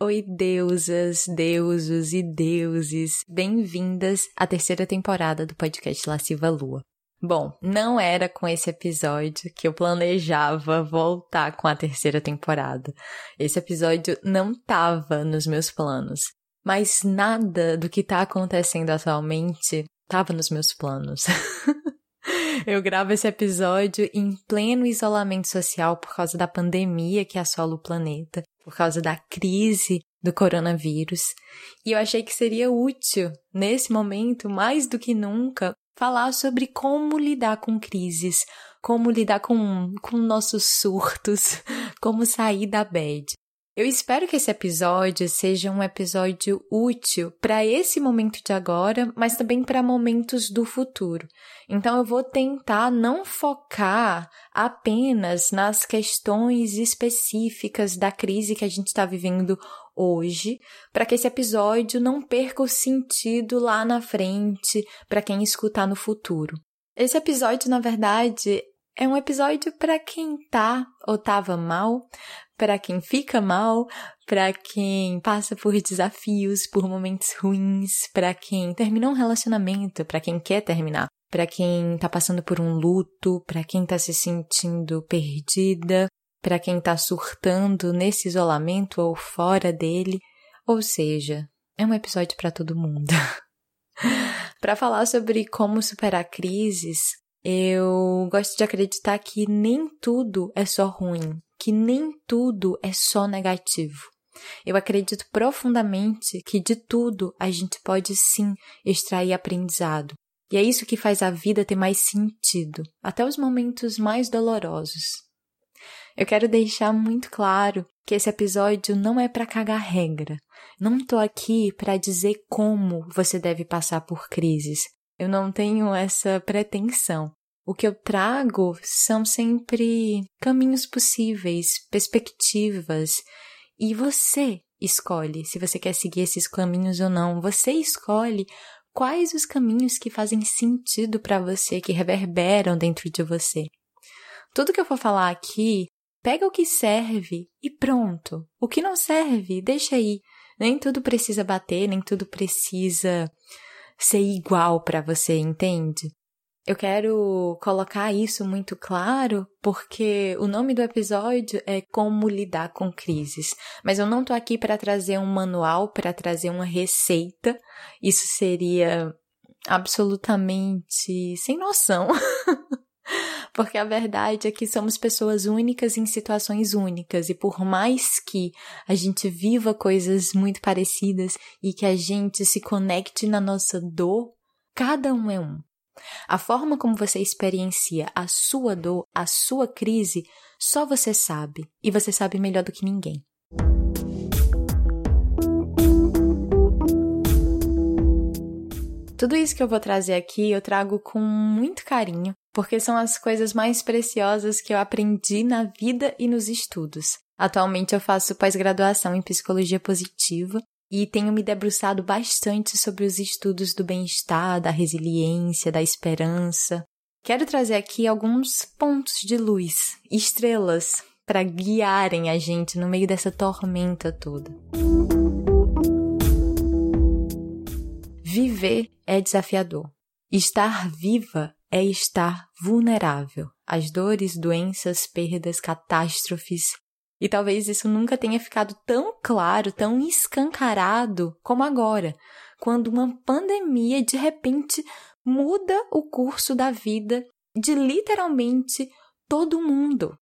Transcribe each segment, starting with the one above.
Oi, deusas, deusos e deuses, bem-vindas à terceira temporada do podcast Lasciva Lua. Bom, não era com esse episódio que eu planejava voltar com a terceira temporada. Esse episódio não estava nos meus planos, mas nada do que está acontecendo atualmente estava nos meus planos. Eu gravo esse episódio em pleno isolamento social por causa da pandemia que assola o planeta, por causa da crise do coronavírus. E eu achei que seria útil, nesse momento, mais do que nunca, falar sobre como lidar com crises, como lidar com, com nossos surtos, como sair da bad. Eu espero que esse episódio seja um episódio útil para esse momento de agora, mas também para momentos do futuro. Então eu vou tentar não focar apenas nas questões específicas da crise que a gente está vivendo hoje, para que esse episódio não perca o sentido lá na frente para quem escutar no futuro. Esse episódio, na verdade, é um episódio para quem tá ou tava mal, para quem fica mal, para quem passa por desafios, por momentos ruins, para quem terminou um relacionamento, para quem quer terminar, para quem tá passando por um luto, para quem tá se sentindo perdida, para quem tá surtando nesse isolamento ou fora dele. Ou seja, é um episódio para todo mundo. para falar sobre como superar crises, eu gosto de acreditar que nem tudo é só ruim, que nem tudo é só negativo. Eu acredito profundamente que de tudo a gente pode sim extrair aprendizado. E é isso que faz a vida ter mais sentido, até os momentos mais dolorosos. Eu quero deixar muito claro que esse episódio não é para cagar regra. Não tô aqui para dizer como você deve passar por crises. Eu não tenho essa pretensão. O que eu trago são sempre caminhos possíveis, perspectivas, e você escolhe se você quer seguir esses caminhos ou não. Você escolhe quais os caminhos que fazem sentido para você, que reverberam dentro de você. Tudo que eu for falar aqui, pega o que serve e pronto. O que não serve, deixa aí. Nem tudo precisa bater, nem tudo precisa ser igual para você, entende? Eu quero colocar isso muito claro porque o nome do episódio é Como Lidar com Crises. Mas eu não tô aqui para trazer um manual, para trazer uma receita. Isso seria absolutamente sem noção. porque a verdade é que somos pessoas únicas em situações únicas e por mais que a gente viva coisas muito parecidas e que a gente se conecte na nossa dor, cada um é um. A forma como você experiencia a sua dor, a sua crise, só você sabe, e você sabe melhor do que ninguém. Tudo isso que eu vou trazer aqui eu trago com muito carinho, porque são as coisas mais preciosas que eu aprendi na vida e nos estudos. Atualmente eu faço pós-graduação em psicologia positiva e tenho me debruçado bastante sobre os estudos do bem-estar, da resiliência, da esperança. Quero trazer aqui alguns pontos de luz, estrelas, para guiarem a gente no meio dessa tormenta toda. Viver é desafiador. Estar viva é estar vulnerável às dores, doenças, perdas, catástrofes, e talvez isso nunca tenha ficado tão claro, tão escancarado como agora, quando uma pandemia de repente muda o curso da vida de literalmente todo mundo.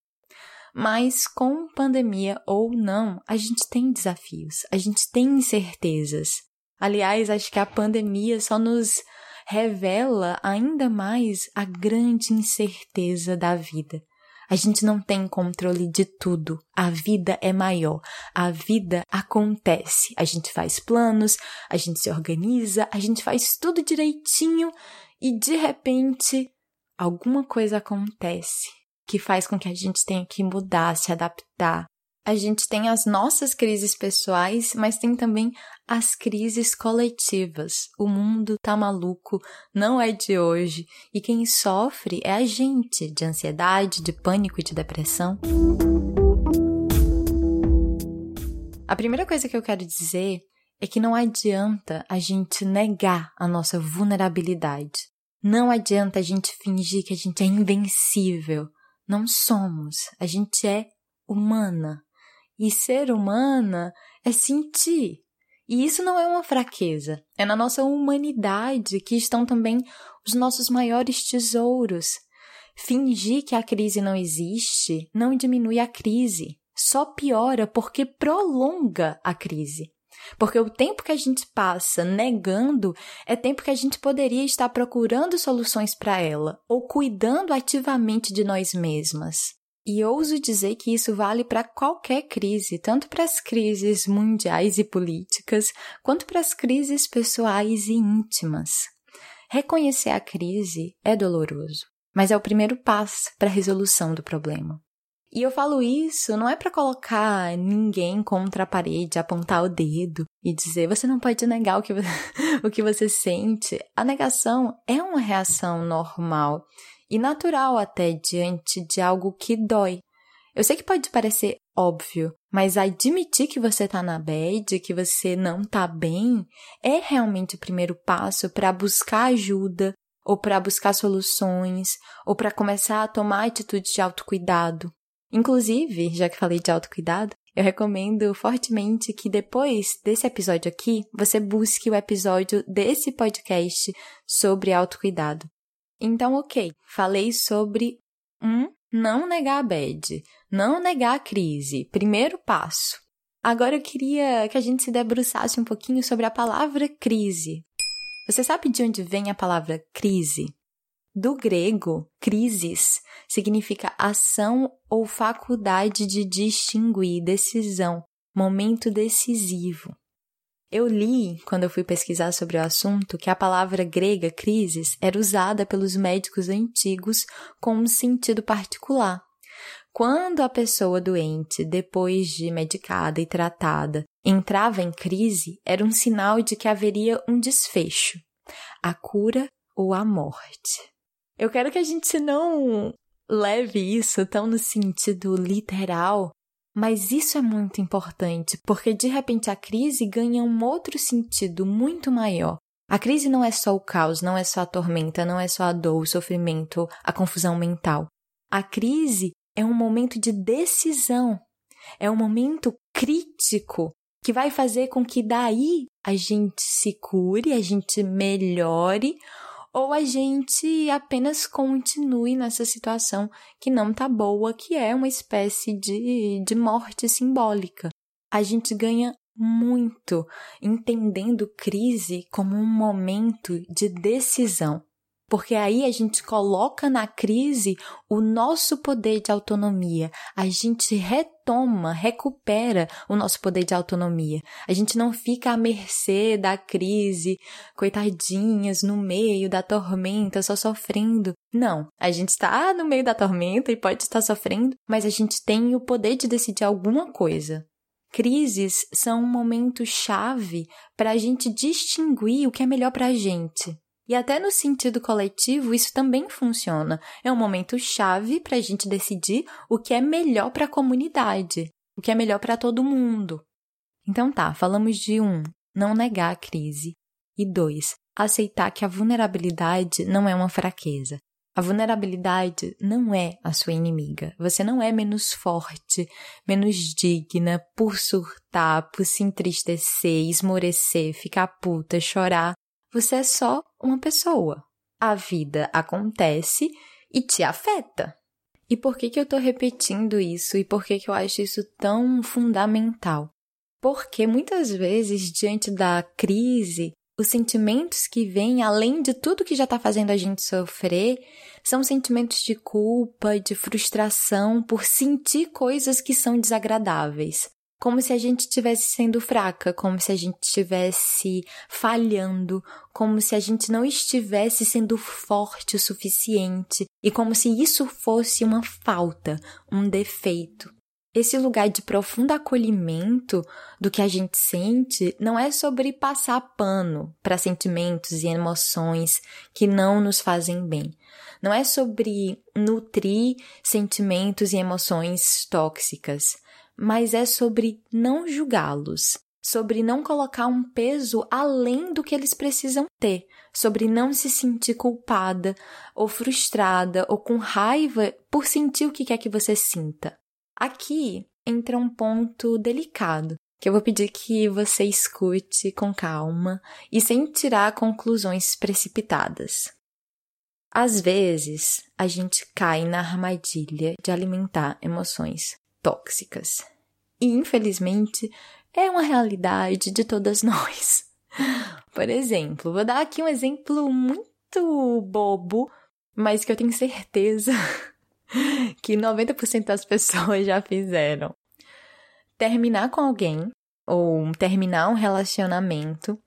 Mas com pandemia ou não, a gente tem desafios, a gente tem incertezas. Aliás, acho que a pandemia só nos revela ainda mais a grande incerteza da vida. A gente não tem controle de tudo. A vida é maior. A vida acontece. A gente faz planos, a gente se organiza, a gente faz tudo direitinho e de repente alguma coisa acontece que faz com que a gente tenha que mudar, se adaptar. A gente tem as nossas crises pessoais, mas tem também as crises coletivas. O mundo tá maluco, não é de hoje, e quem sofre é a gente, de ansiedade, de pânico e de depressão. A primeira coisa que eu quero dizer é que não adianta a gente negar a nossa vulnerabilidade. Não adianta a gente fingir que a gente é invencível. Não somos. A gente é humana. E ser humana é sentir. E isso não é uma fraqueza. É na nossa humanidade que estão também os nossos maiores tesouros. Fingir que a crise não existe não diminui a crise, só piora porque prolonga a crise. Porque o tempo que a gente passa negando é tempo que a gente poderia estar procurando soluções para ela ou cuidando ativamente de nós mesmas. E ouso dizer que isso vale para qualquer crise, tanto para as crises mundiais e políticas, quanto para as crises pessoais e íntimas. Reconhecer a crise é doloroso, mas é o primeiro passo para a resolução do problema. E eu falo isso não é para colocar ninguém contra a parede, apontar o dedo e dizer você não pode negar o que, o que você sente. A negação é uma reação normal e natural até diante de algo que dói. Eu sei que pode parecer óbvio, mas admitir que você tá na bad, que você não tá bem, é realmente o primeiro passo para buscar ajuda, ou para buscar soluções, ou para começar a tomar atitude de autocuidado. Inclusive, já que falei de autocuidado, eu recomendo fortemente que depois desse episódio aqui, você busque o episódio desse podcast sobre autocuidado. Então, ok, falei sobre um não negar a bad, não negar a crise, primeiro passo. Agora eu queria que a gente se debruçasse um pouquinho sobre a palavra crise. Você sabe de onde vem a palavra crise? Do grego, crisis significa ação ou faculdade de distinguir, decisão, momento decisivo. Eu li, quando eu fui pesquisar sobre o assunto, que a palavra grega crisis era usada pelos médicos antigos com um sentido particular. Quando a pessoa doente, depois de medicada e tratada, entrava em crise, era um sinal de que haveria um desfecho, a cura ou a morte. Eu quero que a gente não leve isso tão no sentido literal, mas isso é muito importante, porque de repente a crise ganha um outro sentido muito maior. A crise não é só o caos, não é só a tormenta, não é só a dor, o sofrimento, a confusão mental. A crise é um momento de decisão, é um momento crítico que vai fazer com que daí a gente se cure, a gente melhore ou a gente apenas continue nessa situação que não tá boa, que é uma espécie de, de morte simbólica. A gente ganha muito entendendo crise como um momento de decisão. Porque aí a gente coloca na crise o nosso poder de autonomia, a gente retoma, recupera o nosso poder de autonomia. A gente não fica à mercê da crise, coitadinhas, no meio da tormenta, só sofrendo. Não, a gente está no meio da tormenta e pode estar sofrendo, mas a gente tem o poder de decidir alguma coisa. Crises são um momento chave para a gente distinguir o que é melhor para a gente. E até no sentido coletivo, isso também funciona. É um momento chave para a gente decidir o que é melhor para a comunidade, o que é melhor para todo mundo. Então tá, falamos de um, não negar a crise, e dois, aceitar que a vulnerabilidade não é uma fraqueza. A vulnerabilidade não é a sua inimiga. Você não é menos forte, menos digna por surtar, por se entristecer, esmorecer, ficar puta, chorar você é só uma pessoa. A vida acontece e te afeta. E por que, que eu tô repetindo isso e por que, que eu acho isso tão fundamental? Porque muitas vezes, diante da crise, os sentimentos que vêm, além de tudo que já está fazendo a gente sofrer, são sentimentos de culpa, de frustração por sentir coisas que são desagradáveis como se a gente estivesse sendo fraca, como se a gente estivesse falhando, como se a gente não estivesse sendo forte o suficiente e como se isso fosse uma falta, um defeito. Esse lugar de profundo acolhimento do que a gente sente não é sobre passar pano para sentimentos e emoções que não nos fazem bem. Não é sobre nutrir sentimentos e emoções tóxicas mas é sobre não julgá-los, sobre não colocar um peso além do que eles precisam ter, sobre não se sentir culpada ou frustrada ou com raiva por sentir o que quer que você sinta. Aqui entra um ponto delicado que eu vou pedir que você escute com calma e sem tirar conclusões precipitadas. Às vezes, a gente cai na armadilha de alimentar emoções tóxicas. E infelizmente é uma realidade de todas nós. Por exemplo, vou dar aqui um exemplo muito bobo, mas que eu tenho certeza que 90% das pessoas já fizeram. Terminar com alguém ou terminar um relacionamento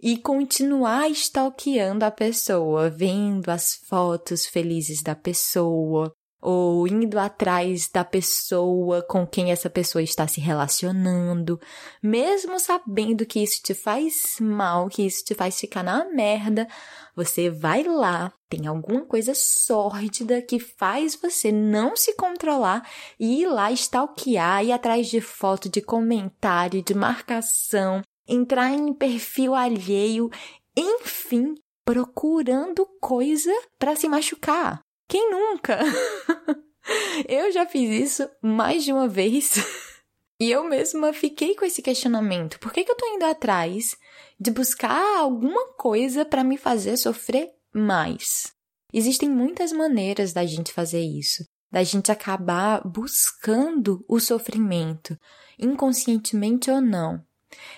e continuar stalkeando a pessoa, vendo as fotos felizes da pessoa, ou indo atrás da pessoa com quem essa pessoa está se relacionando, mesmo sabendo que isso te faz mal, que isso te faz ficar na merda, você vai lá, tem alguma coisa sórdida que faz você não se controlar e ir lá stalkear, ir atrás de foto, de comentário, de marcação, entrar em perfil alheio, enfim, procurando coisa para se machucar. Quem nunca? eu já fiz isso mais de uma vez. E eu mesma fiquei com esse questionamento. Por que, que eu tô indo atrás de buscar alguma coisa para me fazer sofrer mais? Existem muitas maneiras da gente fazer isso, da gente acabar buscando o sofrimento, inconscientemente ou não.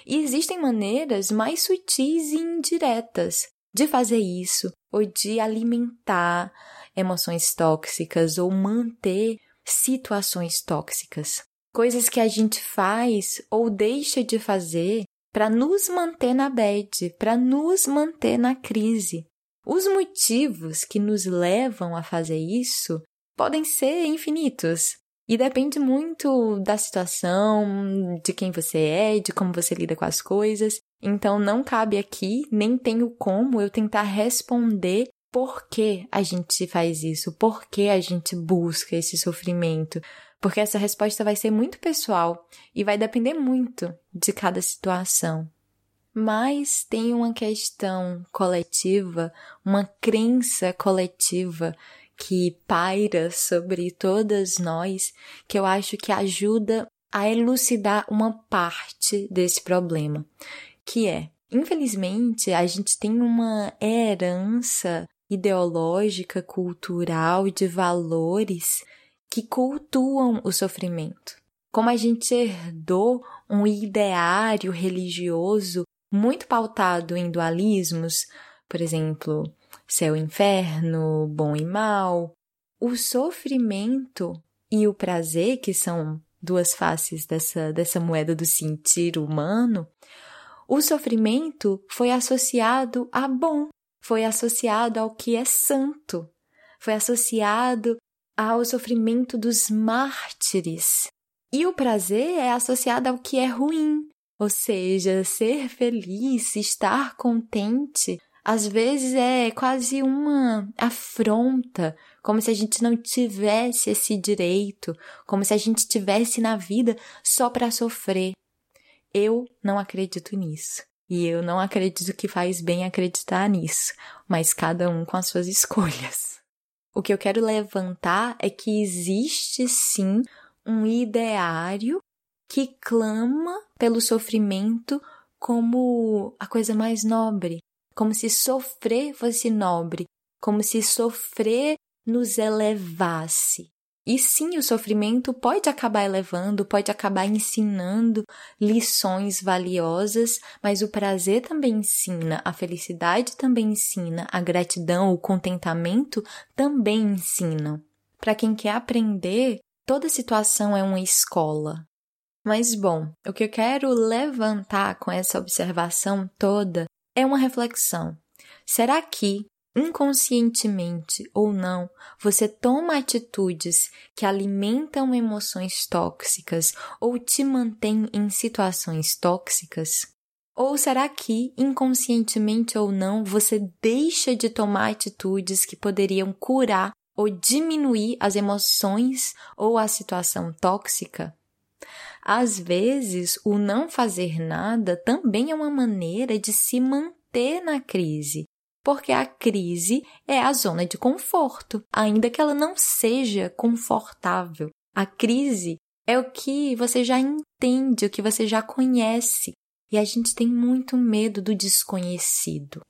E existem maneiras mais sutis e indiretas de fazer isso, ou de alimentar emoções tóxicas ou manter situações tóxicas. Coisas que a gente faz ou deixa de fazer para nos manter na bad, para nos manter na crise. Os motivos que nos levam a fazer isso podem ser infinitos e depende muito da situação, de quem você é, de como você lida com as coisas. Então não cabe aqui, nem tenho como eu tentar responder por que a gente faz isso, por que a gente busca esse sofrimento, porque essa resposta vai ser muito pessoal e vai depender muito de cada situação. Mas tem uma questão coletiva, uma crença coletiva que paira sobre todas nós, que eu acho que ajuda a elucidar uma parte desse problema, que é, infelizmente, a gente tem uma herança ideológica, cultural e de valores que cultuam o sofrimento. Como a gente herdou um ideário religioso muito pautado em dualismos, por exemplo, céu e inferno, bom e mal, o sofrimento e o prazer, que são duas faces dessa, dessa moeda do sentir humano, o sofrimento foi associado a bom, foi associado ao que é santo, foi associado ao sofrimento dos mártires. E o prazer é associado ao que é ruim, ou seja, ser feliz, estar contente, às vezes é quase uma afronta, como se a gente não tivesse esse direito, como se a gente tivesse na vida só para sofrer. Eu não acredito nisso. E eu não acredito que faz bem acreditar nisso, mas cada um com as suas escolhas. O que eu quero levantar é que existe sim um ideário que clama pelo sofrimento como a coisa mais nobre, como se sofrer fosse nobre, como se sofrer nos elevasse. E sim, o sofrimento pode acabar elevando, pode acabar ensinando lições valiosas, mas o prazer também ensina, a felicidade também ensina, a gratidão, o contentamento também ensinam. Para quem quer aprender, toda situação é uma escola. Mas bom, o que eu quero levantar com essa observação toda é uma reflexão. Será que inconscientemente ou não, você toma atitudes que alimentam emoções tóxicas ou te mantém em situações tóxicas? Ou será que, inconscientemente ou não, você deixa de tomar atitudes que poderiam curar ou diminuir as emoções ou a situação tóxica? Às vezes, o não fazer nada também é uma maneira de se manter na crise, porque a crise é a zona de conforto, ainda que ela não seja confortável. A crise é o que você já entende, o que você já conhece, e a gente tem muito medo do desconhecido.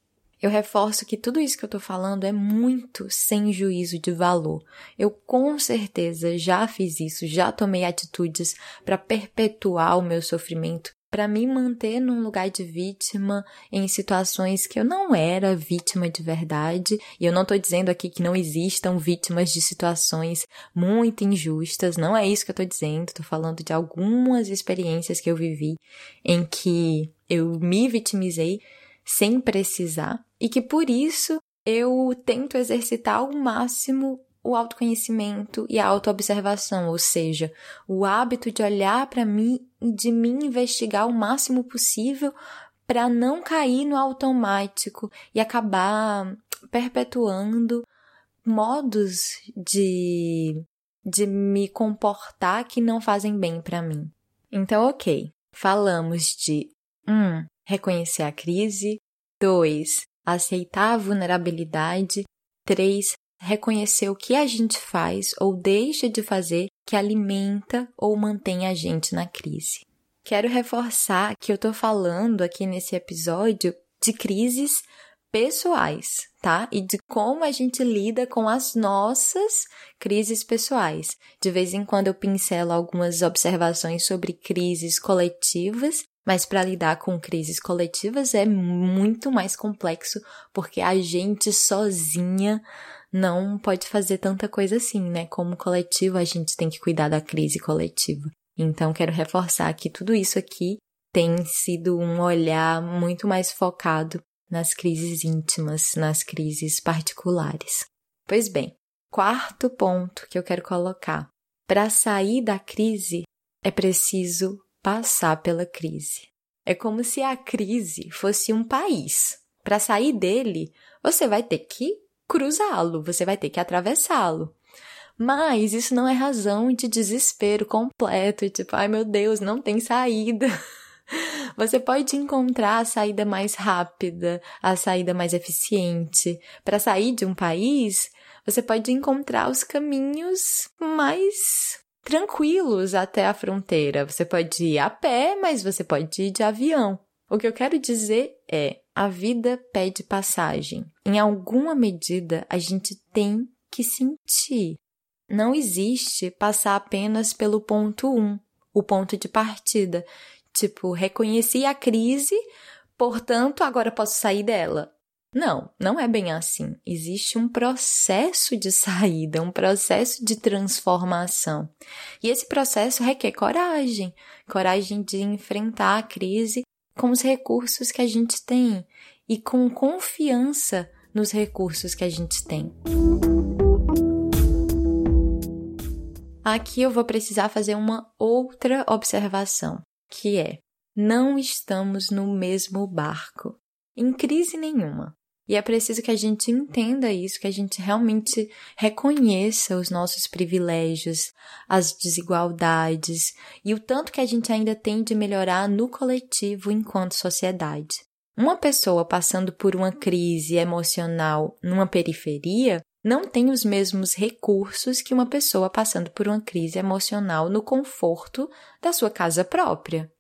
Eu reforço que tudo isso que eu tô falando é muito sem juízo de valor. Eu com certeza já fiz isso, já tomei atitudes para perpetuar o meu sofrimento, para me manter num lugar de vítima em situações que eu não era vítima de verdade. E eu não estou dizendo aqui que não existam vítimas de situações muito injustas, não é isso que eu estou dizendo. Estou falando de algumas experiências que eu vivi em que eu me vitimizei sem precisar e que por isso eu tento exercitar ao máximo o autoconhecimento e a autoobservação, ou seja, o hábito de olhar para mim e de me investigar o máximo possível para não cair no automático e acabar perpetuando modos de de me comportar que não fazem bem para mim. Então, OK. Falamos de 1. Um, reconhecer a crise, 2. aceitar a vulnerabilidade, 3 reconhecer o que a gente faz ou deixa de fazer que alimenta ou mantém a gente na crise. Quero reforçar que eu tô falando aqui nesse episódio de crises pessoais, tá? E de como a gente lida com as nossas crises pessoais. De vez em quando eu pincelo algumas observações sobre crises coletivas, mas para lidar com crises coletivas é muito mais complexo, porque a gente sozinha não pode fazer tanta coisa assim, né? Como coletivo, a gente tem que cuidar da crise coletiva. Então, quero reforçar que tudo isso aqui tem sido um olhar muito mais focado nas crises íntimas, nas crises particulares. Pois bem, quarto ponto que eu quero colocar. Para sair da crise, é preciso passar pela crise. É como se a crise fosse um país. Para sair dele, você vai ter que cruzá-lo, você vai ter que atravessá-lo. Mas isso não é razão de desespero completo, tipo, ai meu Deus, não tem saída. Você pode encontrar a saída mais rápida, a saída mais eficiente. Para sair de um país, você pode encontrar os caminhos mais tranquilos até a fronteira. Você pode ir a pé, mas você pode ir de avião. O que eu quero dizer é: a vida pede passagem. Em alguma medida, a gente tem que sentir. Não existe passar apenas pelo ponto 1, um, o ponto de partida. Tipo, reconheci a crise, portanto, agora posso sair dela. Não, não é bem assim. Existe um processo de saída, um processo de transformação. E esse processo requer coragem coragem de enfrentar a crise com os recursos que a gente tem e com confiança nos recursos que a gente tem. Aqui eu vou precisar fazer uma outra observação, que é: não estamos no mesmo barco, em crise nenhuma. E é preciso que a gente entenda isso, que a gente realmente reconheça os nossos privilégios, as desigualdades e o tanto que a gente ainda tem de melhorar no coletivo enquanto sociedade. Uma pessoa passando por uma crise emocional numa periferia não tem os mesmos recursos que uma pessoa passando por uma crise emocional no conforto da sua casa própria.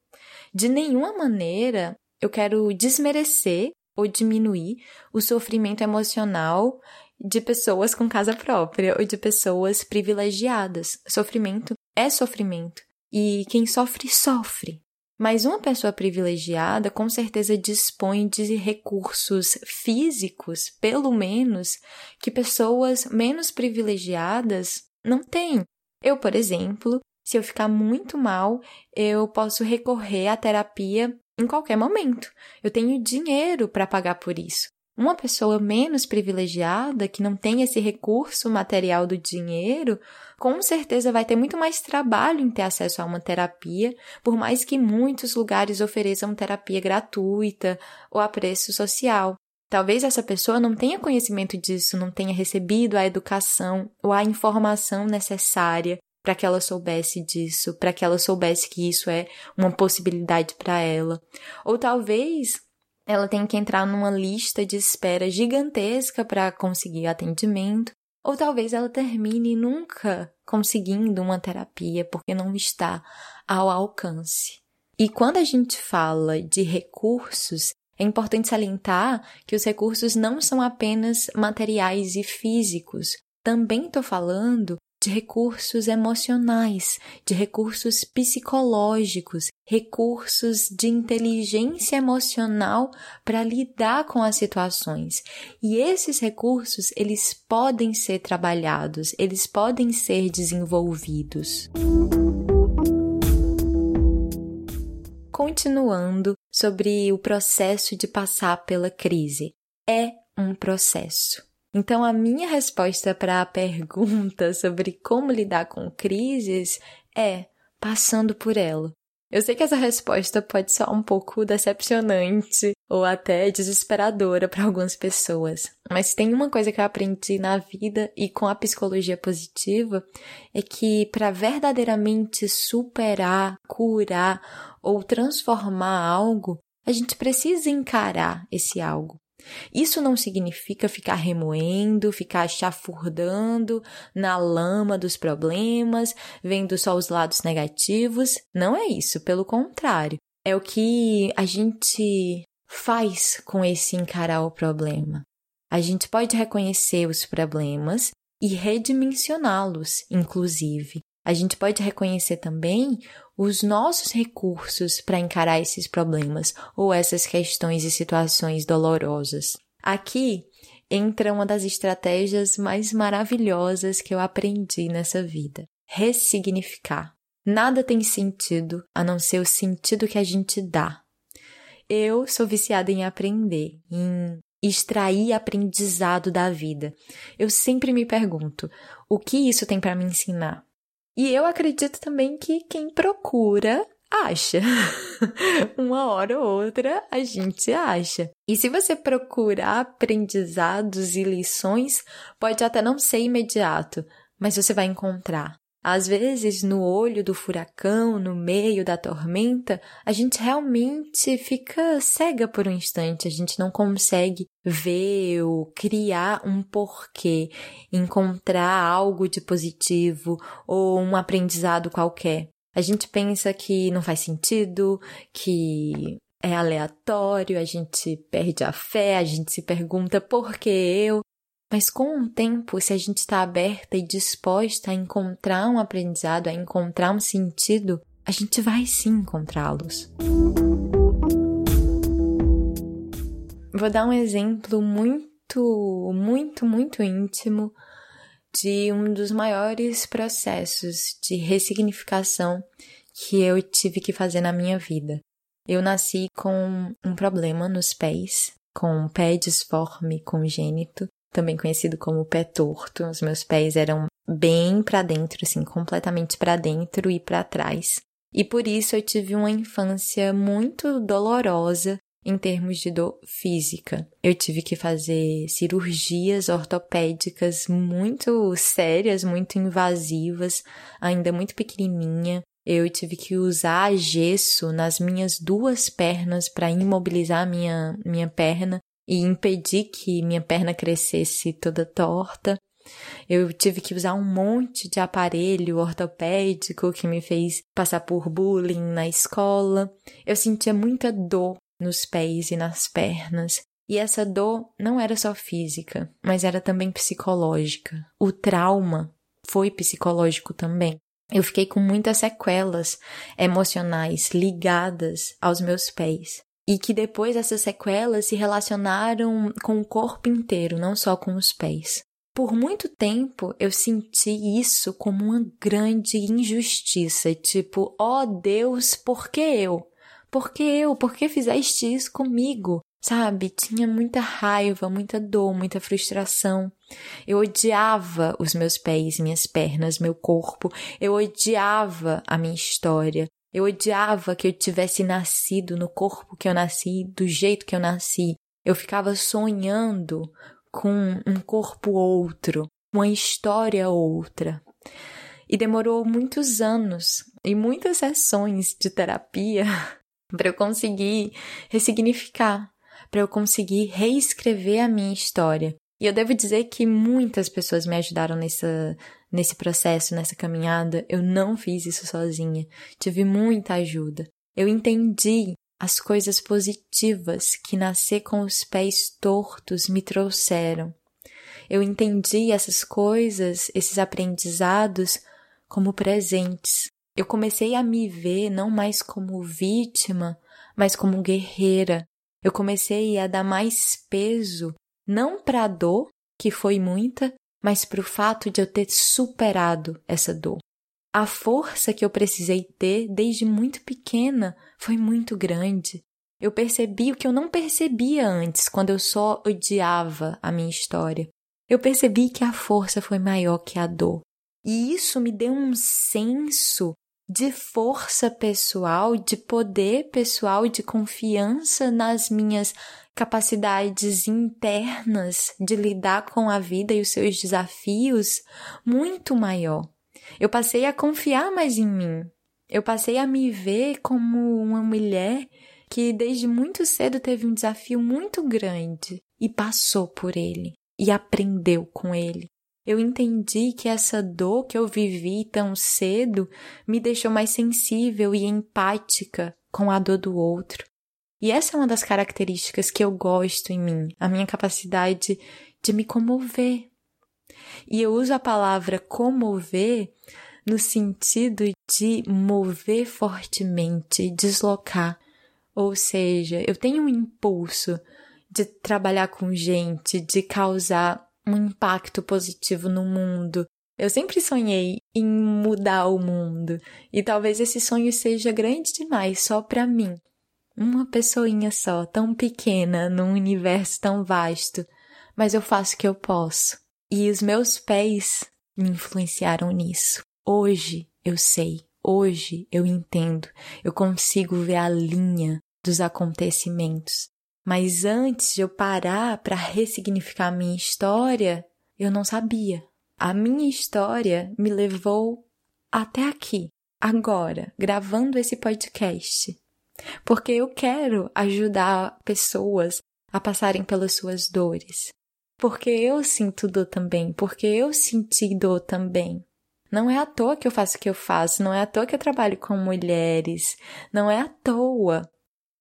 De nenhuma maneira eu quero desmerecer ou diminuir o sofrimento emocional de pessoas com casa própria ou de pessoas privilegiadas. Sofrimento é sofrimento. E quem sofre, sofre. Mas uma pessoa privilegiada com certeza dispõe de recursos físicos, pelo menos, que pessoas menos privilegiadas não têm. Eu, por exemplo, se eu ficar muito mal, eu posso recorrer à terapia em qualquer momento. Eu tenho dinheiro para pagar por isso. Uma pessoa menos privilegiada, que não tem esse recurso material do dinheiro, com certeza vai ter muito mais trabalho em ter acesso a uma terapia, por mais que muitos lugares ofereçam terapia gratuita ou a preço social. Talvez essa pessoa não tenha conhecimento disso, não tenha recebido a educação ou a informação necessária para que ela soubesse disso, para que ela soubesse que isso é uma possibilidade para ela. Ou talvez ela tenha que entrar numa lista de espera gigantesca para conseguir atendimento, ou talvez ela termine nunca conseguindo uma terapia porque não está ao alcance. E quando a gente fala de recursos, é importante salientar que os recursos não são apenas materiais e físicos. Também estou falando de recursos emocionais, de recursos psicológicos, recursos de inteligência emocional para lidar com as situações. E esses recursos, eles podem ser trabalhados, eles podem ser desenvolvidos. Continuando sobre o processo de passar pela crise. É um processo. Então, a minha resposta para a pergunta sobre como lidar com crises é passando por ela. Eu sei que essa resposta pode ser um pouco decepcionante ou até desesperadora para algumas pessoas, mas tem uma coisa que eu aprendi na vida e com a psicologia positiva é que para verdadeiramente superar, curar ou transformar algo, a gente precisa encarar esse algo. Isso não significa ficar remoendo, ficar chafurdando na lama dos problemas, vendo só os lados negativos. Não é isso, pelo contrário. É o que a gente faz com esse encarar o problema. A gente pode reconhecer os problemas e redimensioná-los, inclusive. A gente pode reconhecer também os nossos recursos para encarar esses problemas ou essas questões e situações dolorosas. Aqui entra uma das estratégias mais maravilhosas que eu aprendi nessa vida: ressignificar. Nada tem sentido a não ser o sentido que a gente dá. Eu sou viciada em aprender, em extrair aprendizado da vida. Eu sempre me pergunto: o que isso tem para me ensinar? E eu acredito também que quem procura acha. Uma hora ou outra a gente acha. E se você procurar aprendizados e lições, pode até não ser imediato, mas você vai encontrar. Às vezes, no olho do furacão, no meio da tormenta, a gente realmente fica cega por um instante, a gente não consegue ver ou criar um porquê, encontrar algo de positivo ou um aprendizado qualquer. A gente pensa que não faz sentido, que é aleatório, a gente perde a fé, a gente se pergunta por que eu, mas com o tempo, se a gente está aberta e disposta a encontrar um aprendizado, a encontrar um sentido, a gente vai sim encontrá-los. Vou dar um exemplo muito, muito, muito íntimo de um dos maiores processos de ressignificação que eu tive que fazer na minha vida. Eu nasci com um problema nos pés, com um pé disforme congênito, também conhecido como pé torto. Os meus pés eram bem para dentro, assim, completamente para dentro e para trás. E por isso eu tive uma infância muito dolorosa em termos de dor física. Eu tive que fazer cirurgias ortopédicas muito sérias, muito invasivas, ainda muito pequenininha. Eu tive que usar gesso nas minhas duas pernas para imobilizar minha minha perna e impedir que minha perna crescesse toda torta. Eu tive que usar um monte de aparelho ortopédico que me fez passar por bullying na escola. Eu sentia muita dor nos pés e nas pernas. E essa dor não era só física, mas era também psicológica. O trauma foi psicológico também. Eu fiquei com muitas sequelas emocionais ligadas aos meus pés. E que depois essas sequelas se relacionaram com o corpo inteiro, não só com os pés. Por muito tempo eu senti isso como uma grande injustiça, tipo, ó oh Deus, por que eu? Por que eu? Por que fizeste isso comigo? Sabe? Tinha muita raiva, muita dor, muita frustração. Eu odiava os meus pés, minhas pernas, meu corpo. Eu odiava a minha história. Eu odiava que eu tivesse nascido no corpo que eu nasci, do jeito que eu nasci. Eu ficava sonhando com um corpo outro, uma história outra. E demorou muitos anos e muitas sessões de terapia para eu conseguir ressignificar, para eu conseguir reescrever a minha história. E eu devo dizer que muitas pessoas me ajudaram nessa, nesse processo, nessa caminhada. Eu não fiz isso sozinha. Tive muita ajuda. Eu entendi as coisas positivas que nascer com os pés tortos me trouxeram. Eu entendi essas coisas, esses aprendizados, como presentes. Eu comecei a me ver não mais como vítima, mas como guerreira. Eu comecei a dar mais peso, não para a dor, que foi muita, mas para o fato de eu ter superado essa dor. A força que eu precisei ter desde muito pequena foi muito grande. Eu percebi o que eu não percebia antes, quando eu só odiava a minha história. Eu percebi que a força foi maior que a dor. E isso me deu um senso de força pessoal, de poder pessoal, de confiança nas minhas capacidades internas de lidar com a vida e os seus desafios muito maior. Eu passei a confiar mais em mim. Eu passei a me ver como uma mulher que desde muito cedo teve um desafio muito grande e passou por ele e aprendeu com ele. Eu entendi que essa dor que eu vivi tão cedo me deixou mais sensível e empática com a dor do outro. E essa é uma das características que eu gosto em mim, a minha capacidade de me comover. E eu uso a palavra comover no sentido de mover fortemente, deslocar. Ou seja, eu tenho um impulso de trabalhar com gente, de causar um impacto positivo no mundo. Eu sempre sonhei em mudar o mundo, e talvez esse sonho seja grande demais só para mim. Uma pessoinha só, tão pequena, num universo tão vasto, mas eu faço o que eu posso. E os meus pés me influenciaram nisso. Hoje eu sei, hoje eu entendo, eu consigo ver a linha dos acontecimentos. Mas antes de eu parar para ressignificar a minha história, eu não sabia. A minha história me levou até aqui, agora, gravando esse podcast. Porque eu quero ajudar pessoas a passarem pelas suas dores. Porque eu sinto dor também, porque eu senti dor também. Não é à toa que eu faço o que eu faço, não é à toa que eu trabalho com mulheres, não é à toa.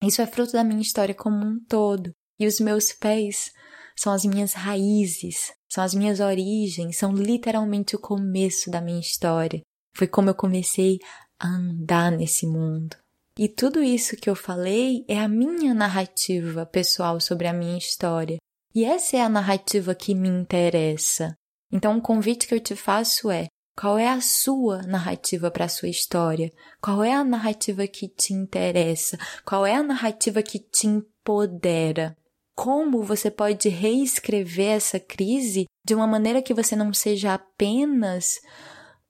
Isso é fruto da minha história como um todo. E os meus pés são as minhas raízes, são as minhas origens, são literalmente o começo da minha história. Foi como eu comecei a andar nesse mundo. E tudo isso que eu falei é a minha narrativa pessoal sobre a minha história. E essa é a narrativa que me interessa. Então, o convite que eu te faço é: qual é a sua narrativa para a sua história? Qual é a narrativa que te interessa? Qual é a narrativa que te empodera? Como você pode reescrever essa crise de uma maneira que você não seja apenas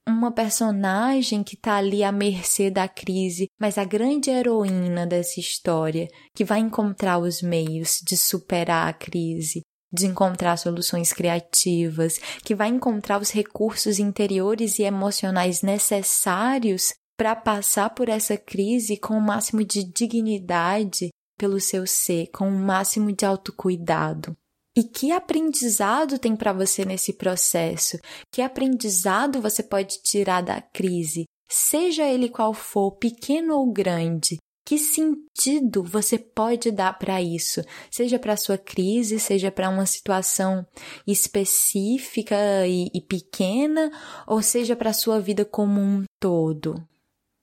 uma personagem que está ali à mercê da crise, mas a grande heroína dessa história que vai encontrar os meios de superar a crise, de encontrar soluções criativas, que vai encontrar os recursos interiores e emocionais necessários para passar por essa crise com o máximo de dignidade pelo seu ser, com o máximo de autocuidado. E que aprendizado tem para você nesse processo? Que aprendizado você pode tirar da crise? Seja ele qual for, pequeno ou grande, Que sentido você pode dar para isso? Seja para sua crise, seja para uma situação específica e, e pequena, ou seja para sua vida como um todo.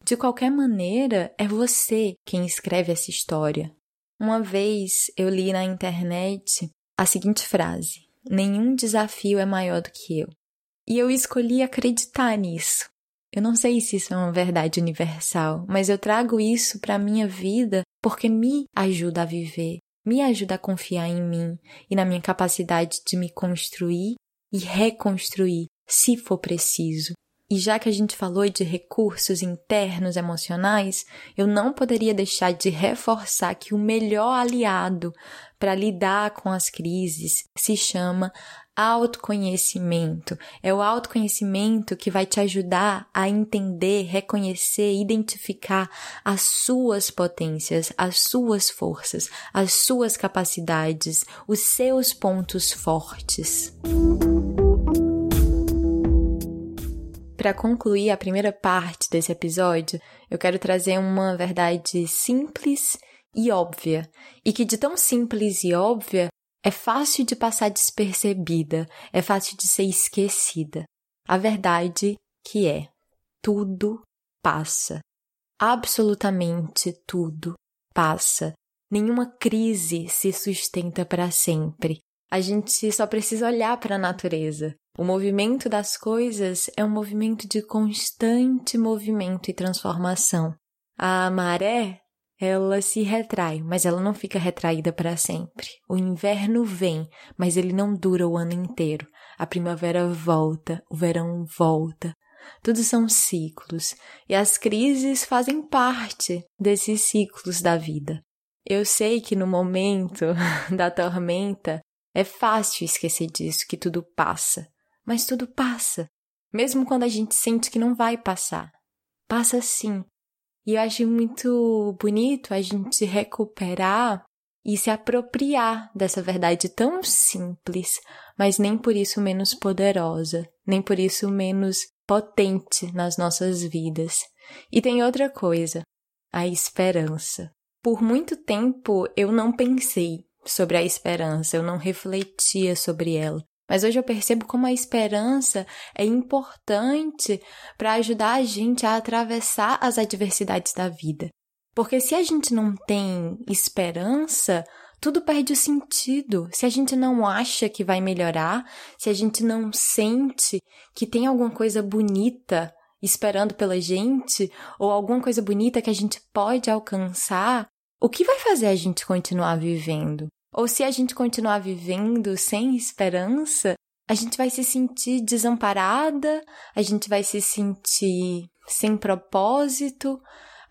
De qualquer maneira, é você quem escreve essa história. Uma vez eu li na internet a seguinte frase: Nenhum desafio é maior do que eu. E eu escolhi acreditar nisso. Eu não sei se isso é uma verdade universal, mas eu trago isso para a minha vida porque me ajuda a viver, me ajuda a confiar em mim e na minha capacidade de me construir e reconstruir, se for preciso. E já que a gente falou de recursos internos emocionais, eu não poderia deixar de reforçar que o melhor aliado para lidar com as crises se chama autoconhecimento. É o autoconhecimento que vai te ajudar a entender, reconhecer, identificar as suas potências, as suas forças, as suas capacidades, os seus pontos fortes. Para concluir a primeira parte desse episódio, eu quero trazer uma verdade simples e óbvia, e que de tão simples e óbvia é fácil de passar despercebida, é fácil de ser esquecida. A verdade que é: tudo passa. Absolutamente tudo passa. Nenhuma crise se sustenta para sempre. A gente só precisa olhar para a natureza. O movimento das coisas é um movimento de constante movimento e transformação. A maré ela se retrai, mas ela não fica retraída para sempre. O inverno vem, mas ele não dura o ano inteiro. A primavera volta, o verão volta. Tudo são ciclos, e as crises fazem parte desses ciclos da vida. Eu sei que no momento da tormenta é fácil esquecer disso, que tudo passa, mas tudo passa, mesmo quando a gente sente que não vai passar. Passa sim, e eu acho muito bonito a gente recuperar e se apropriar dessa verdade tão simples, mas nem por isso menos poderosa, nem por isso menos potente nas nossas vidas. E tem outra coisa, a esperança. Por muito tempo eu não pensei sobre a esperança, eu não refletia sobre ela. Mas hoje eu percebo como a esperança é importante para ajudar a gente a atravessar as adversidades da vida. Porque se a gente não tem esperança, tudo perde o sentido. Se a gente não acha que vai melhorar, se a gente não sente que tem alguma coisa bonita esperando pela gente, ou alguma coisa bonita que a gente pode alcançar, o que vai fazer a gente continuar vivendo? Ou se a gente continuar vivendo sem esperança, a gente vai se sentir desamparada, a gente vai se sentir sem propósito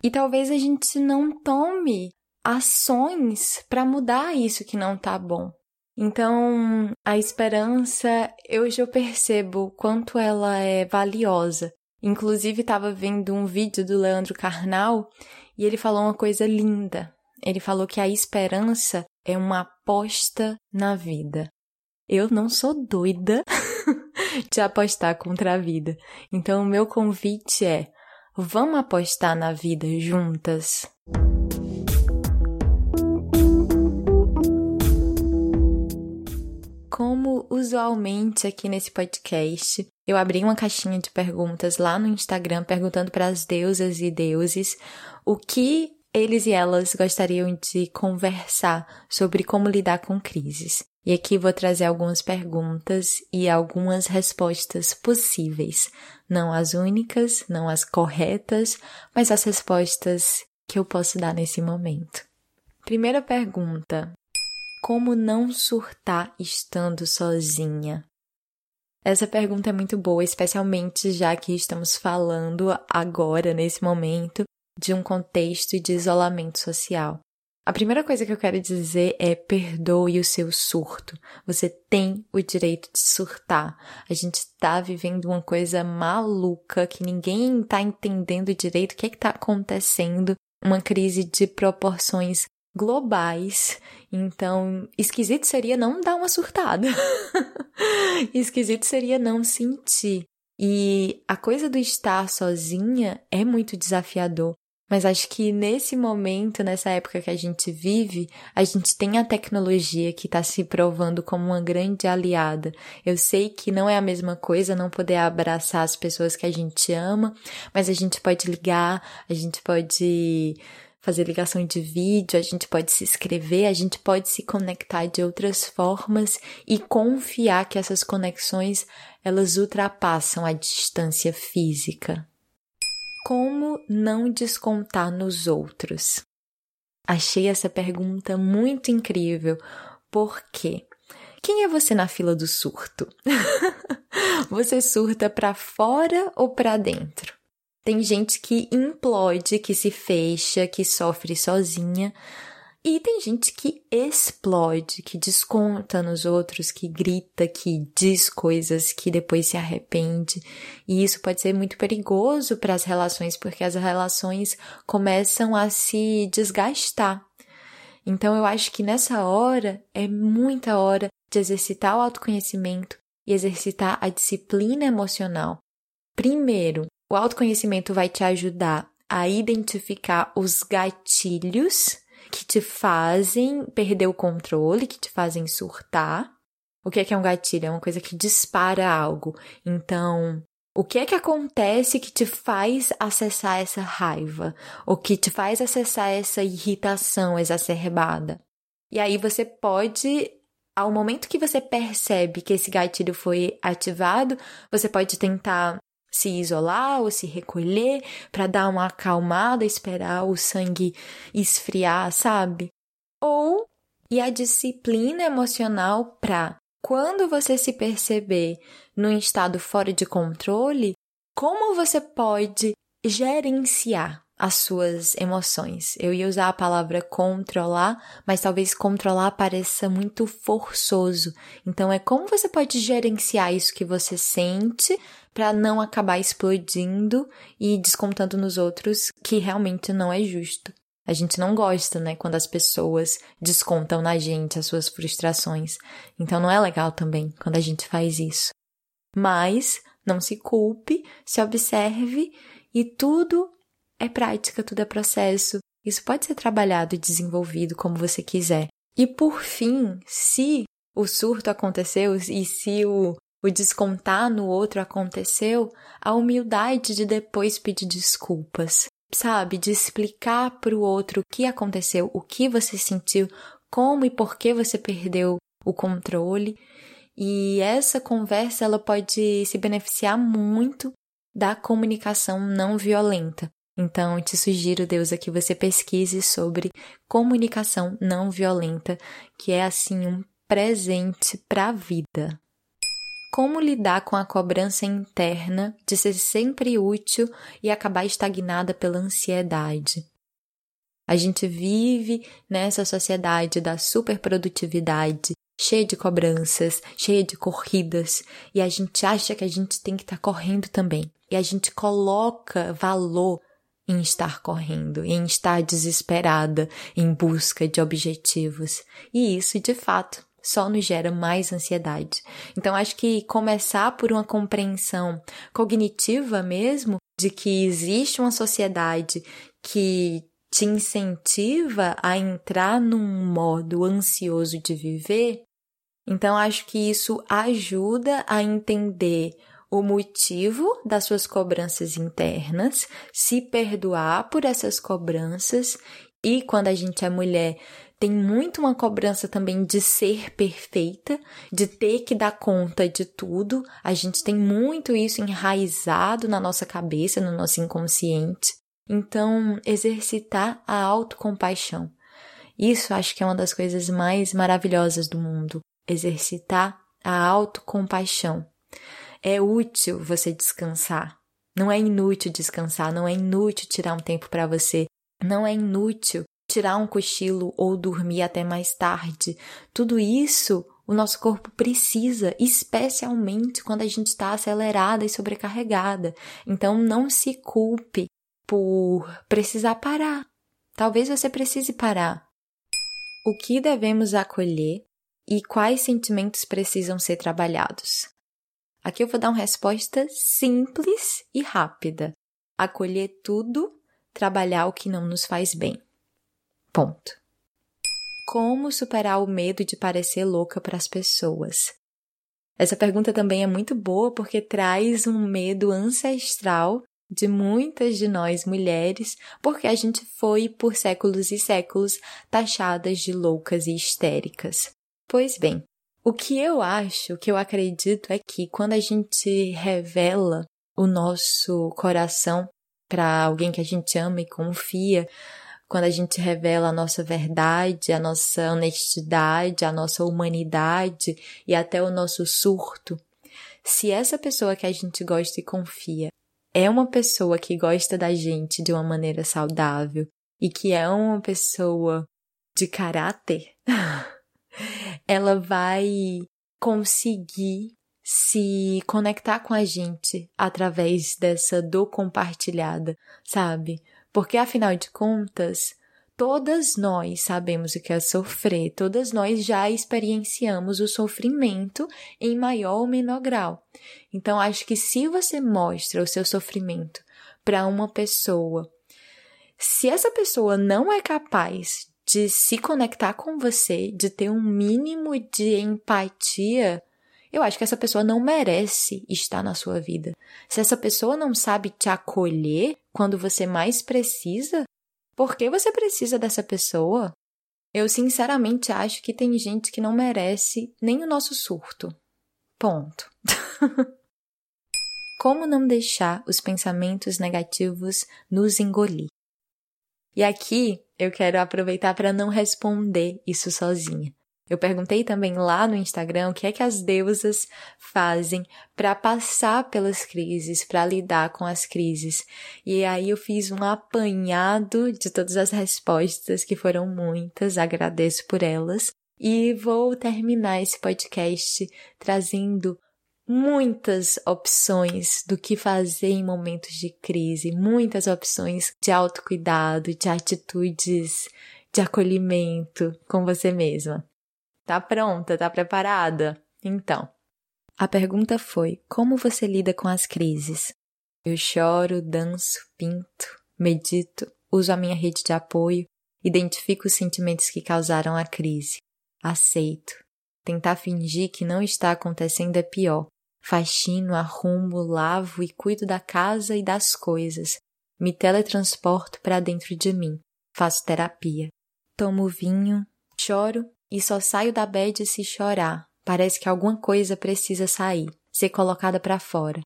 e talvez a gente não tome ações para mudar isso que não tá bom. Então, a esperança, hoje eu percebo quanto ela é valiosa. Inclusive, estava vendo um vídeo do Leandro Carnal e ele falou uma coisa linda. Ele falou que a esperança é uma aposta na vida. Eu não sou doida de apostar contra a vida. Então, o meu convite é: vamos apostar na vida juntas? Como usualmente aqui nesse podcast, eu abri uma caixinha de perguntas lá no Instagram perguntando para as deusas e deuses o que eles e elas gostariam de conversar sobre como lidar com crises. E aqui vou trazer algumas perguntas e algumas respostas possíveis. Não as únicas, não as corretas, mas as respostas que eu posso dar nesse momento. Primeira pergunta: Como não surtar estando sozinha? Essa pergunta é muito boa, especialmente já que estamos falando agora, nesse momento, de um contexto de isolamento social. A primeira coisa que eu quero dizer é perdoe o seu surto. Você tem o direito de surtar. A gente está vivendo uma coisa maluca que ninguém está entendendo direito o que é está acontecendo. Uma crise de proporções globais. Então, esquisito seria não dar uma surtada. esquisito seria não sentir. E a coisa do estar sozinha é muito desafiador. Mas acho que nesse momento, nessa época que a gente vive, a gente tem a tecnologia que está se provando como uma grande aliada. Eu sei que não é a mesma coisa não poder abraçar as pessoas que a gente ama, mas a gente pode ligar, a gente pode fazer ligação de vídeo, a gente pode se escrever, a gente pode se conectar de outras formas e confiar que essas conexões elas ultrapassam a distância física. Como não descontar nos outros? Achei essa pergunta muito incrível, porque quem é você na fila do surto? você surta para fora ou para dentro? Tem gente que implode, que se fecha, que sofre sozinha, e tem gente que explode, que desconta nos outros, que grita, que diz coisas que depois se arrepende. E isso pode ser muito perigoso para as relações, porque as relações começam a se desgastar. Então eu acho que nessa hora é muita hora de exercitar o autoconhecimento e exercitar a disciplina emocional. Primeiro, o autoconhecimento vai te ajudar a identificar os gatilhos que te fazem perder o controle, que te fazem surtar. O que é que é um gatilho? É uma coisa que dispara algo. Então, o que é que acontece que te faz acessar essa raiva? Ou que te faz acessar essa irritação exacerbada? E aí você pode, ao momento que você percebe que esse gatilho foi ativado, você pode tentar se isolar ou se recolher para dar uma acalmada, esperar o sangue esfriar, sabe? Ou e a disciplina emocional para quando você se perceber num estado fora de controle, como você pode gerenciar as suas emoções. Eu ia usar a palavra controlar, mas talvez controlar pareça muito forçoso. Então é como você pode gerenciar isso que você sente para não acabar explodindo e descontando nos outros, que realmente não é justo. A gente não gosta, né, quando as pessoas descontam na gente as suas frustrações. Então não é legal também quando a gente faz isso. Mas não se culpe, se observe e tudo é prática, tudo é processo. Isso pode ser trabalhado e desenvolvido como você quiser. E por fim, se o surto aconteceu e se o, o descontar no outro aconteceu, a humildade de depois pedir desculpas, sabe? De explicar para o outro o que aconteceu, o que você sentiu, como e por que você perdeu o controle. E essa conversa ela pode se beneficiar muito da comunicação não violenta. Então, eu te sugiro, Deus, que você pesquise sobre comunicação não violenta, que é assim um presente para a vida. Como lidar com a cobrança interna de ser sempre útil e acabar estagnada pela ansiedade? A gente vive nessa sociedade da superprodutividade, cheia de cobranças, cheia de corridas, e a gente acha que a gente tem que estar tá correndo também. E a gente coloca valor em estar correndo, em estar desesperada em busca de objetivos. E isso, de fato, só nos gera mais ansiedade. Então, acho que começar por uma compreensão cognitiva mesmo de que existe uma sociedade que te incentiva a entrar num modo ansioso de viver, então acho que isso ajuda a entender o motivo das suas cobranças internas, se perdoar por essas cobranças e quando a gente é mulher, tem muito uma cobrança também de ser perfeita, de ter que dar conta de tudo. A gente tem muito isso enraizado na nossa cabeça, no nosso inconsciente. Então, exercitar a autocompaixão. Isso acho que é uma das coisas mais maravilhosas do mundo. Exercitar a autocompaixão. É útil você descansar. Não é inútil descansar, não é inútil tirar um tempo para você, não é inútil tirar um cochilo ou dormir até mais tarde. Tudo isso o nosso corpo precisa, especialmente quando a gente está acelerada e sobrecarregada. Então não se culpe por precisar parar. Talvez você precise parar. O que devemos acolher e quais sentimentos precisam ser trabalhados? Aqui eu vou dar uma resposta simples e rápida. Acolher tudo trabalhar o que não nos faz bem. Ponto. Como superar o medo de parecer louca para as pessoas? Essa pergunta também é muito boa porque traz um medo ancestral de muitas de nós mulheres, porque a gente foi por séculos e séculos taxadas de loucas e histéricas. Pois bem, o que eu acho, o que eu acredito é que quando a gente revela o nosso coração para alguém que a gente ama e confia, quando a gente revela a nossa verdade, a nossa honestidade, a nossa humanidade e até o nosso surto, se essa pessoa que a gente gosta e confia é uma pessoa que gosta da gente de uma maneira saudável e que é uma pessoa de caráter, ela vai conseguir se conectar com a gente através dessa dor compartilhada, sabe? Porque afinal de contas, todas nós sabemos o que é sofrer, todas nós já experienciamos o sofrimento em maior ou menor grau. Então, acho que se você mostra o seu sofrimento para uma pessoa, se essa pessoa não é capaz de se conectar com você, de ter um mínimo de empatia, eu acho que essa pessoa não merece estar na sua vida. Se essa pessoa não sabe te acolher quando você mais precisa, por que você precisa dessa pessoa? Eu sinceramente acho que tem gente que não merece nem o nosso surto. Ponto. Como não deixar os pensamentos negativos nos engolir? E aqui eu quero aproveitar para não responder isso sozinha. Eu perguntei também lá no Instagram o que é que as deusas fazem para passar pelas crises, para lidar com as crises. E aí eu fiz um apanhado de todas as respostas, que foram muitas, agradeço por elas. E vou terminar esse podcast trazendo muitas opções do que fazer em momentos de crise, muitas opções de autocuidado, de atitudes de acolhimento com você mesma. Tá pronta? Tá preparada? Então, a pergunta foi: como você lida com as crises? Eu choro, danço, pinto, medito, uso a minha rede de apoio, identifico os sentimentos que causaram a crise, aceito. Tentar fingir que não está acontecendo é pior. Faxino, arrumo, lavo e cuido da casa e das coisas. Me teletransporto para dentro de mim. Faço terapia. Tomo vinho, choro e só saio da bed se chorar. Parece que alguma coisa precisa sair, ser colocada para fora.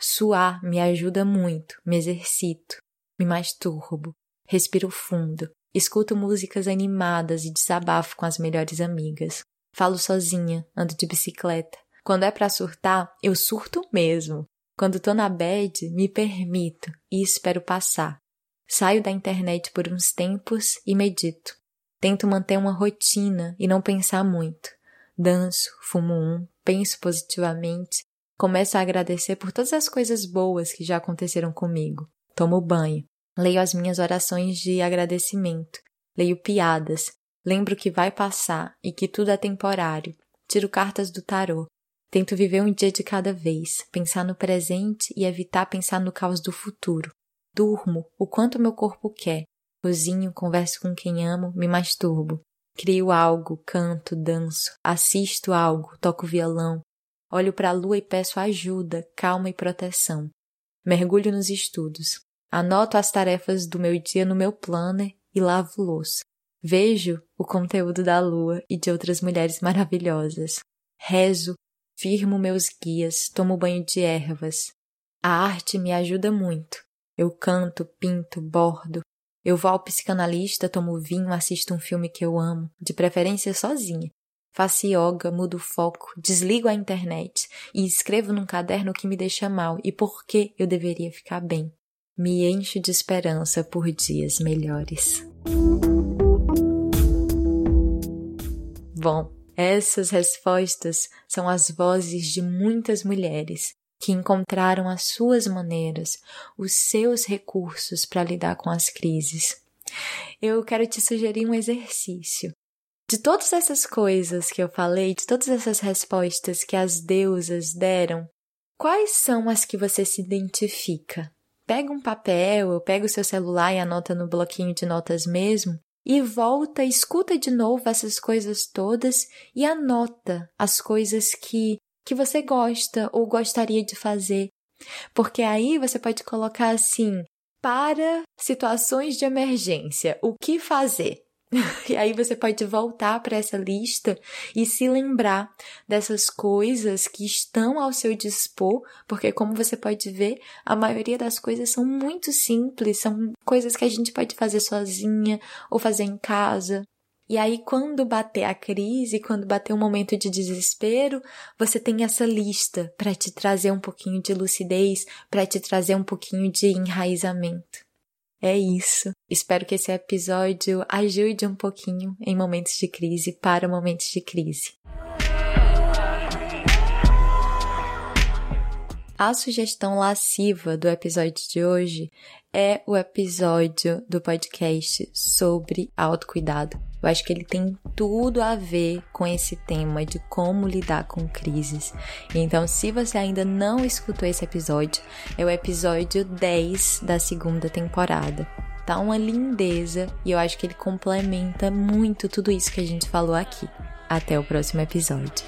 Suar me ajuda muito, me exercito, me masturbo, respiro fundo, escuto músicas animadas e desabafo com as melhores amigas. Falo sozinha, ando de bicicleta. Quando é para surtar, eu surto mesmo. Quando tô na bed, me permito e espero passar. Saio da internet por uns tempos e medito. Tento manter uma rotina e não pensar muito. Danço, fumo um, penso positivamente, começo a agradecer por todas as coisas boas que já aconteceram comigo. Tomo banho, leio as minhas orações de agradecimento, leio piadas, lembro que vai passar e que tudo é temporário, tiro cartas do tarô, tento viver um dia de cada vez, pensar no presente e evitar pensar no caos do futuro. Durmo o quanto meu corpo quer, Cozinho, converso com quem amo, me masturbo. Crio algo, canto, danço, assisto algo, toco violão. Olho para a lua e peço ajuda, calma e proteção. Mergulho nos estudos. Anoto as tarefas do meu dia no meu planner e lavo louça. Vejo o conteúdo da lua e de outras mulheres maravilhosas. Rezo, firmo meus guias, tomo banho de ervas. A arte me ajuda muito. Eu canto, pinto, bordo, eu vou ao psicanalista, tomo vinho, assisto um filme que eu amo, de preferência sozinha. Faço yoga, mudo o foco, desligo a internet e escrevo num caderno o que me deixa mal e por que eu deveria ficar bem. Me encho de esperança por dias melhores. Bom, essas respostas são as vozes de muitas mulheres que encontraram as suas maneiras, os seus recursos para lidar com as crises. Eu quero te sugerir um exercício. De todas essas coisas que eu falei, de todas essas respostas que as deusas deram, quais são as que você se identifica? pega um papel, pega o seu celular e anota no bloquinho de notas mesmo, e volta, escuta de novo essas coisas todas e anota as coisas que que você gosta ou gostaria de fazer. Porque aí você pode colocar assim: para situações de emergência, o que fazer? E aí você pode voltar para essa lista e se lembrar dessas coisas que estão ao seu dispor, porque como você pode ver, a maioria das coisas são muito simples, são coisas que a gente pode fazer sozinha ou fazer em casa. E aí, quando bater a crise, quando bater um momento de desespero, você tem essa lista para te trazer um pouquinho de lucidez, para te trazer um pouquinho de enraizamento. É isso. Espero que esse episódio ajude um pouquinho em momentos de crise para momentos de crise. A sugestão lasciva do episódio de hoje é o episódio do podcast sobre autocuidado. Eu acho que ele tem tudo a ver com esse tema de como lidar com crises. Então, se você ainda não escutou esse episódio, é o episódio 10 da segunda temporada. Tá uma lindeza e eu acho que ele complementa muito tudo isso que a gente falou aqui. Até o próximo episódio.